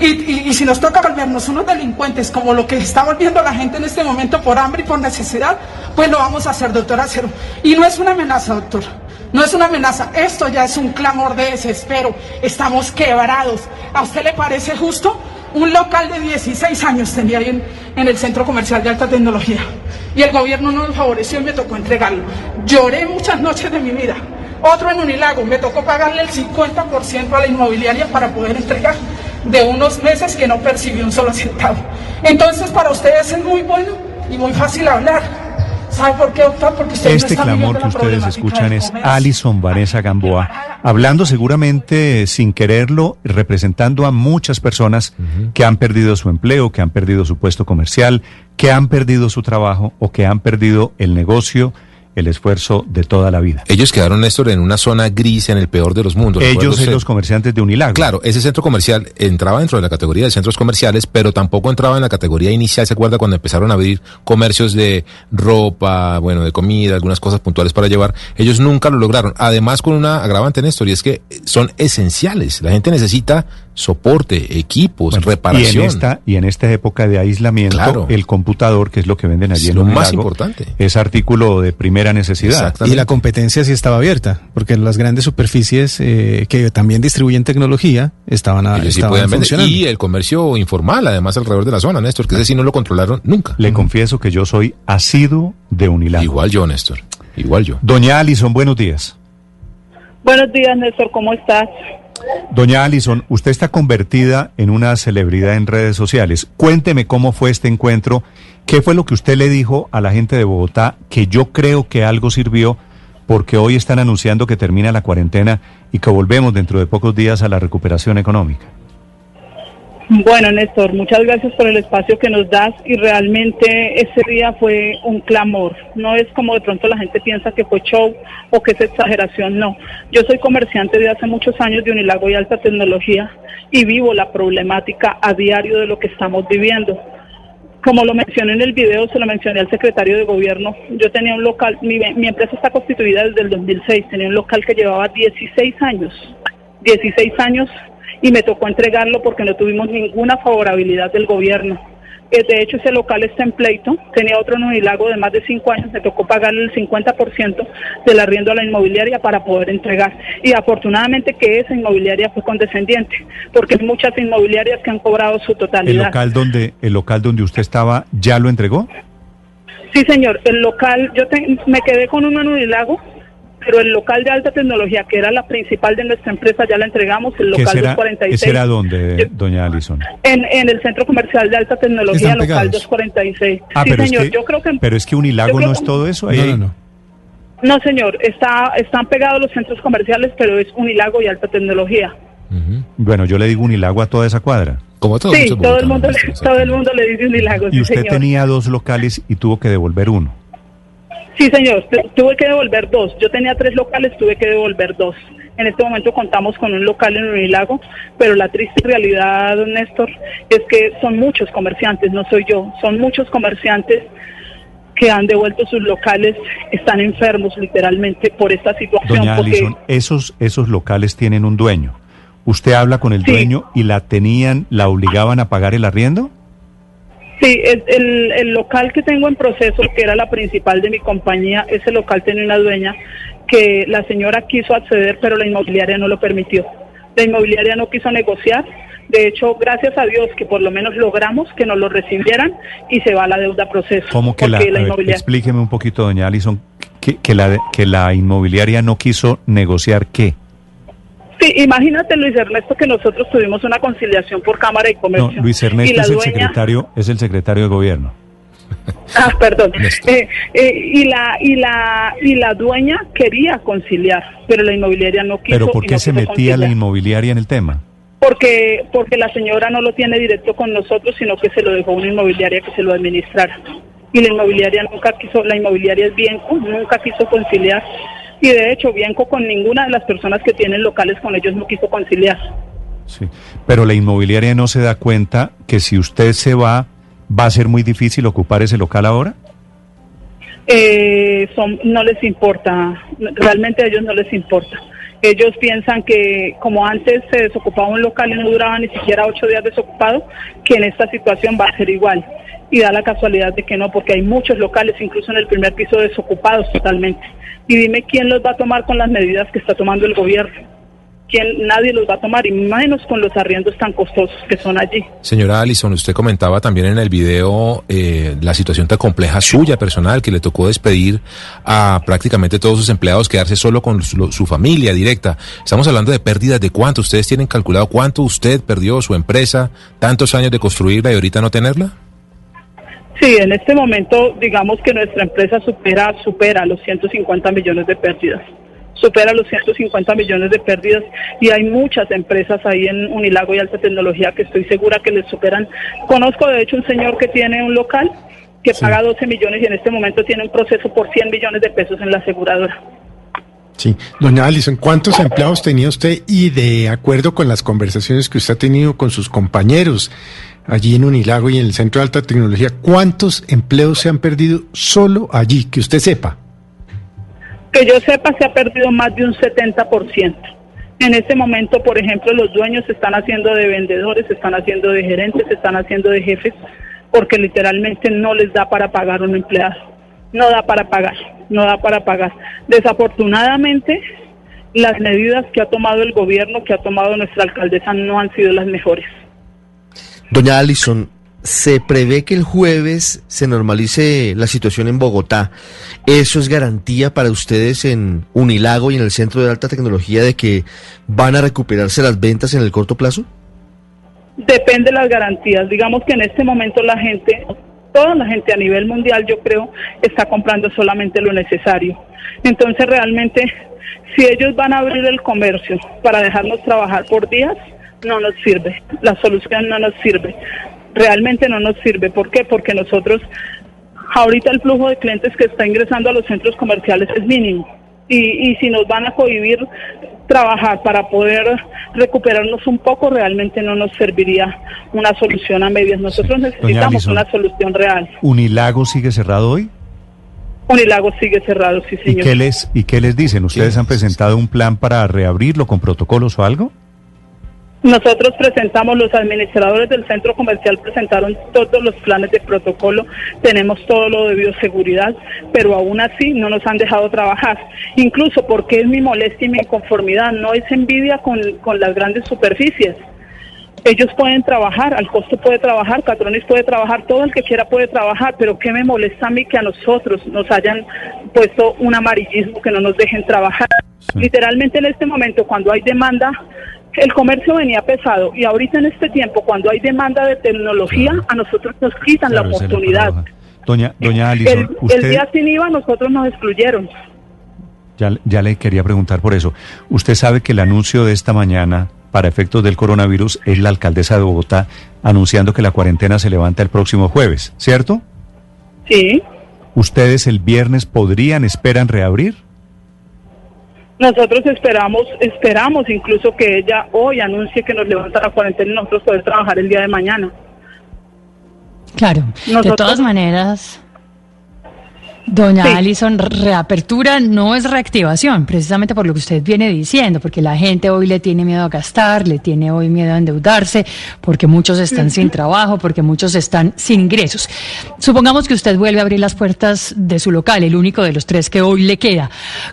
Y, si nos toca volvernos unos delincuentes como lo que está volviendo la gente en este momento por hambre y por necesidad, pues lo vamos a hacer, doctor Acero. Y no es una amenaza, doctor. No es una amenaza, esto ya es un clamor de desespero. Estamos quebrados. ¿A usted le parece justo? Un local de 16 años tenía ahí en, en, el centro comercial de alta tecnología. Y el gobierno no nos favoreció y me tocó entregarlo. Lloré muchas noches de mi vida. Otro en Unilago, me tocó pagarle el 50% a la inmobiliaria para poder entregar de unos meses que no percibió un solo centavo. Entonces, para ustedes es muy bueno y muy fácil hablar. ¿Sabe por qué, doctor? Porque ustedes este no clamor que ustedes escuchan es Alison Vanessa Gamboa, hablando seguramente sin quererlo, representando a muchas personas uh -huh. que han perdido su empleo, que han perdido su puesto comercial, que han perdido su trabajo o que han perdido el negocio el esfuerzo de toda la vida. Ellos quedaron, Néstor, en una zona gris en el peor de los mundos. Ellos son los comerciantes de Unilago. Claro, ese centro comercial entraba dentro de la categoría de centros comerciales, pero tampoco entraba en la categoría inicial. ¿Se acuerda cuando empezaron a abrir comercios de ropa, bueno, de comida, algunas cosas puntuales para llevar? Ellos nunca lo lograron. Además, con una agravante, Néstor, y es que son esenciales. La gente necesita soporte, equipos, bueno, reparación. Y en, esta, y en esta época de aislamiento, claro. el computador, que es lo que venden allí es en lo más importante. es artículo de primera necesidad. Y la competencia sí estaba abierta, porque las grandes superficies eh, que también distribuyen tecnología estaban, a, sí estaban funcionando. Y el comercio informal, además, alrededor de la zona, Néstor, que ese sí no lo controlaron nunca. Le confieso que yo soy asiduo de Unilago. Igual yo, Néstor. Igual yo. Doña Alison, buenos días. Buenos días, Néstor, ¿cómo estás? Doña Alison, usted está convertida en una celebridad en redes sociales. Cuénteme cómo fue este encuentro. ¿Qué fue lo que usted le dijo a la gente de Bogotá que yo creo que algo sirvió porque hoy están anunciando que termina la cuarentena y que volvemos dentro de pocos días a la recuperación económica? Bueno, Néstor, muchas gracias por el espacio que nos das y realmente ese día fue un clamor. No es como de pronto la gente piensa que fue show o que es exageración, no. Yo soy comerciante de hace muchos años de Unilago y Alta Tecnología y vivo la problemática a diario de lo que estamos viviendo. Como lo mencioné en el video, se lo mencioné al secretario de gobierno. Yo tenía un local, mi, mi empresa está constituida desde el 2006, tenía un local que llevaba 16 años. 16 años y me tocó entregarlo porque no tuvimos ninguna favorabilidad del gobierno. Eh, De hecho, ese local está en pleito. Tenía otro en Unilago de más de cinco años. Me tocó pagarle el 50% del arriendo a la inmobiliaria para poder entregar. Y afortunadamente que esa inmobiliaria fue condescendiente, porque hay muchas inmobiliarias que han cobrado su ¿El totalidad. local donde, el local donde usted estaba ya lo entregó? Sí, señor. El local, yo te- me quedé con uno en Unilago, pero el local de alta tecnología, que era la principal de nuestra empresa, ya la entregamos. El ¿Qué local será, 246. ¿Ese era dónde, doña Alison? En, en el centro comercial de alta tecnología, local pegados. 246. Ah, sí, pero, señor, es que, yo creo que... pero es que Unilago no es todo eso. Ahí No, no, no. No, señor, está, están pegados los centros comerciales, pero es Unilago y alta tecnología. Bueno, yo le digo Unilago a toda esa cuadra. Como todo, sí, todo el, mundo, le- todo el mundo le dice Unilago, Y sí, usted señor. tenía dos locales y tuvo que devolver uno. Sí, señor, tu- tuve que devolver dos. Yo tenía tres locales, tuve que devolver dos. En este momento contamos con un local en Unilago, pero la triste realidad, don Néstor, es que son muchos comerciantes, no soy yo, son muchos comerciantes que han devuelto sus locales, están enfermos literalmente por esta situación. Doña porque Alison, esos, esos locales tienen un dueño. ¿Usted habla con el Sí. dueño y la tenían, la obligaban a pagar el arriendo? Sí, el, el, el local que tengo en proceso, que era la principal de mi compañía, ese local tenía una dueña que la señora quiso acceder, pero la inmobiliaria no lo permitió. La inmobiliaria no quiso negociar. De hecho, gracias a Dios que por lo menos logramos que nos lo recibieran y se va la deuda a proceso. ¿Cómo que la, ver, inmobiliaria- explíqueme un poquito, doña Alison, que, que la, que la inmobiliaria no quiso negociar qué? Sí, imagínate Luis Ernesto que nosotros tuvimos una conciliación por Cámara de No, Comercio. Luis y Ernesto la es el dueña- secretario, es el secretario de gobierno. Ah, perdón. Eh, eh, y la y la y la dueña quería conciliar, pero la inmobiliaria no quiso. Pero ¿por y qué no se metía la conciliar. inmobiliaria en el tema? Porque porque la señora no lo tiene directo con nosotros, sino que se lo dejó a una inmobiliaria que se lo administrara. Y la inmobiliaria nunca quiso, la inmobiliaria es Bienco, nunca quiso conciliar. Y de hecho, Bienco con ninguna de las personas que tienen locales con ellos no quiso conciliar. Sí. Pero la inmobiliaria no se da cuenta que si usted se va, va a ser muy difícil ocupar ese local ahora. eh, son, no les importa, realmente a ellos no les importa. Ellos piensan que como antes se desocupaba un local y no duraba ni siquiera ocho días desocupado, que en esta situación va a ser igual. Y da la casualidad de que no, porque hay muchos locales, incluso en el primer piso, desocupados totalmente. Y dime quién los va a tomar con las medidas que está tomando el gobierno quien nadie los va a tomar y menos con los arriendos tan costosos que son allí. Señora Allison, usted comentaba también en el video eh, la situación tan compleja suya personal que le tocó despedir a prácticamente todos sus empleados, quedarse solo con su, su familia directa. Estamos hablando de pérdidas de cuánto. ¿Ustedes tienen calculado cuánto usted perdió su empresa, tantos años de construirla y ahorita no tenerla? Sí, en este momento digamos que nuestra empresa supera supera los 150 millones de pérdidas supera los 150 millones de pérdidas y hay muchas empresas ahí en Unilago y Alta Tecnología que estoy segura que les superan. Conozco de hecho un señor que tiene un local que paga 12 millones y en este momento tiene un proceso por 100 millones de pesos en la aseguradora. Sí, doña Alison, ¿cuántos empleados tenía usted y de acuerdo con las conversaciones que usted ha tenido con sus compañeros allí en Unilago y en el Centro de Alta Tecnología, cuántos empleos se han perdido solo allí, que usted sepa? Que yo sepa, se ha perdido más de un 70%. En este momento, por ejemplo, los dueños se están haciendo de vendedores, se están haciendo de gerentes, se están haciendo de jefes, porque literalmente no les da para pagar un empleado. No da para pagar, no da para pagar. Desafortunadamente, las medidas que ha tomado el gobierno, que ha tomado nuestra alcaldesa, no han sido las mejores. Doña Allison, se prevé que el jueves se normalice la situación en Bogotá. ¿Eso es garantía para ustedes en Unilago y en el Centro de Alta Tecnología de que van a recuperarse las ventas en el corto plazo? Depende de las garantías. Digamos que en este momento la gente, toda la gente a nivel mundial, yo creo, está comprando solamente lo necesario. Entonces realmente, si ellos van a abrir el comercio para dejarnos trabajar por días, no nos sirve. La solución no nos sirve realmente no nos sirve. ¿Por qué? Porque nosotros, ahorita el flujo de clientes que está ingresando a los centros comerciales es mínimo. Y, y si nos van a cohibir trabajar para poder recuperarnos un poco, realmente no nos serviría una solución a medias. Nosotros necesitamos una solución real. ¿Unilago sigue cerrado hoy? Unilago sigue cerrado, sí, señor. ¿Y qué les, y qué les dicen? ¿Ustedes han presentado un plan para reabrirlo con protocolos o algo? Nosotros presentamos, los administradores del centro comercial presentaron todos los planes de protocolo, tenemos todo lo de bioseguridad, pero aún así no nos han dejado trabajar. Incluso porque es mi molestia y mi inconformidad, no es envidia con, con las grandes superficies. Ellos pueden trabajar, al costo puede trabajar, Catronis puede trabajar, todo el que quiera puede trabajar, pero ¿qué me molesta a mí que a nosotros nos hayan puesto un amarillismo que no nos dejen trabajar? Literalmente en este momento, cuando hay demanda, el comercio venía pesado y ahorita en este tiempo, cuando hay demanda de tecnología, a nosotros nos quitan la oportunidad. Doña, doña Alison, el, el día sin IVA nosotros nos excluyeron. Ya, ya le quería preguntar por eso. Usted sabe que el anuncio de esta mañana para efectos del coronavirus es la alcaldesa de Bogotá anunciando que la cuarentena se levanta el próximo jueves, ¿cierto? Sí. ¿Ustedes el viernes podrían, esperan reabrir? Nosotros esperamos, esperamos incluso que ella hoy anuncie que nos levanta la cuarentena y nosotros poder trabajar el día de mañana. Claro, de todas maneras, Doña Alison, reapertura no es reactivación, precisamente por lo que usted viene diciendo, porque la gente hoy le tiene miedo a gastar, le tiene hoy miedo a endeudarse, porque muchos están sin trabajo, porque muchos están sin ingresos. Supongamos que usted vuelve a abrir las puertas de su local, el único de los tres que hoy le queda.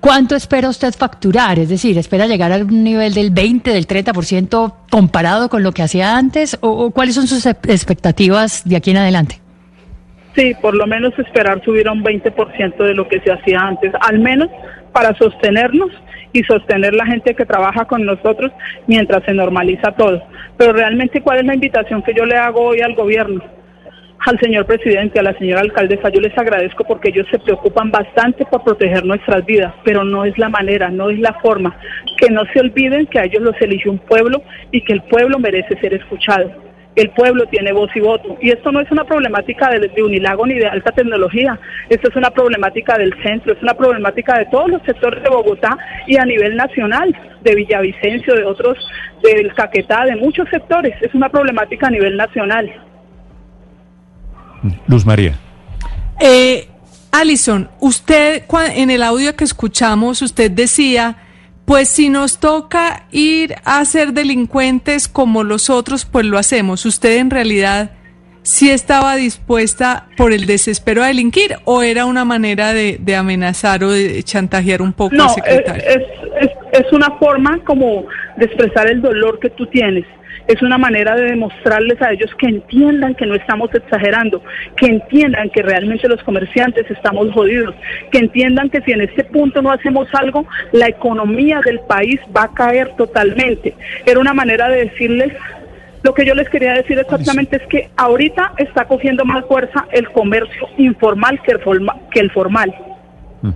¿Cuánto espera usted facturar? Es decir, ¿espera llegar a un nivel del 20, del 30% comparado con lo que hacía antes? ¿O, cuáles son sus expectativas de aquí en adelante? Sí, por lo menos esperar subir a un 20% de lo que se hacía antes, al menos para sostenernos y sostener la gente que trabaja con nosotros mientras se normaliza todo. Pero realmente, ¿cuál es la invitación que yo le hago hoy al gobierno? Al señor presidente, a la señora alcaldesa, yo les agradezco porque ellos se preocupan bastante por proteger nuestras vidas, pero no es la manera, no es la forma. Que no se olviden que a ellos los elige un pueblo y que el pueblo merece ser escuchado el pueblo tiene voz y voto. Y esto no es una problemática de, Unilago ni de alta tecnología, esto es una problemática del centro, es una problemática de todos los sectores de Bogotá y a nivel nacional, de Villavicencio, de otros, del Caquetá, de muchos sectores, es una problemática a nivel nacional. Luz María. Eh, Alison, usted en el audio que escuchamos, usted decía pues si nos toca ir a ser delincuentes como los otros, pues lo hacemos. ¿Usted en realidad sí estaba dispuesta por el desespero a delinquir o era una manera de, amenazar o de chantajear un poco al secretario? Es, es, es una forma como de expresar el dolor que tú tienes es una manera de demostrarles a ellos que entiendan que no estamos exagerando, que entiendan que realmente los comerciantes estamos jodidos, que entiendan que si en este punto no hacemos algo, la economía del país va a caer totalmente. Era una manera de decirles lo que yo les quería decir exactamente es que ahorita está cogiendo más fuerza el comercio informal que el, que el formal. Mm.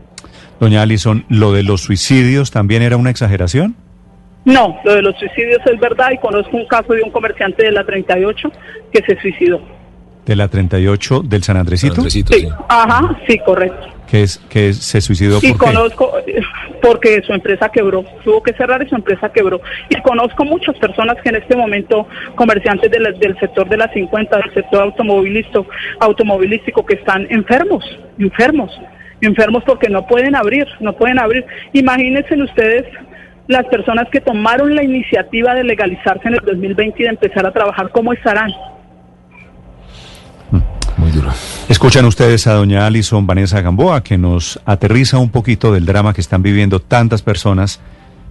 Doña Alison, ¿lo de los suicidios también era una exageración? No, lo de los suicidios es verdad y conozco un caso de un comerciante de la 38 que se suicidó. ¿De la 38 del San Andresito? sí. Ajá, sí, correcto. ¿Que, es, que se suicidó por y conozco, porque su empresa quebró, tuvo que cerrar y su empresa quebró. Y conozco muchas personas que en este momento, comerciantes del, del sector de la 50, del sector automovilístico, automovilístico, que están enfermos, enfermos, enfermos porque no pueden abrir, no pueden abrir. Imagínense ustedes las personas que tomaron la iniciativa de legalizarse en el 2020 y de empezar a trabajar, ¿cómo estarán? Mm, muy duro. Escuchan ustedes a doña Alison Vanessa Gamboa, que nos aterriza un poquito del drama que están viviendo tantas personas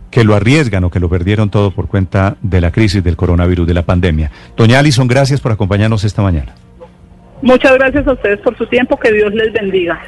que lo arriesgan o que lo perdieron todo por cuenta de la crisis del coronavirus, de la pandemia. Doña Alison, gracias por acompañarnos esta mañana. Muchas gracias a ustedes por su tiempo, que Dios les bendiga.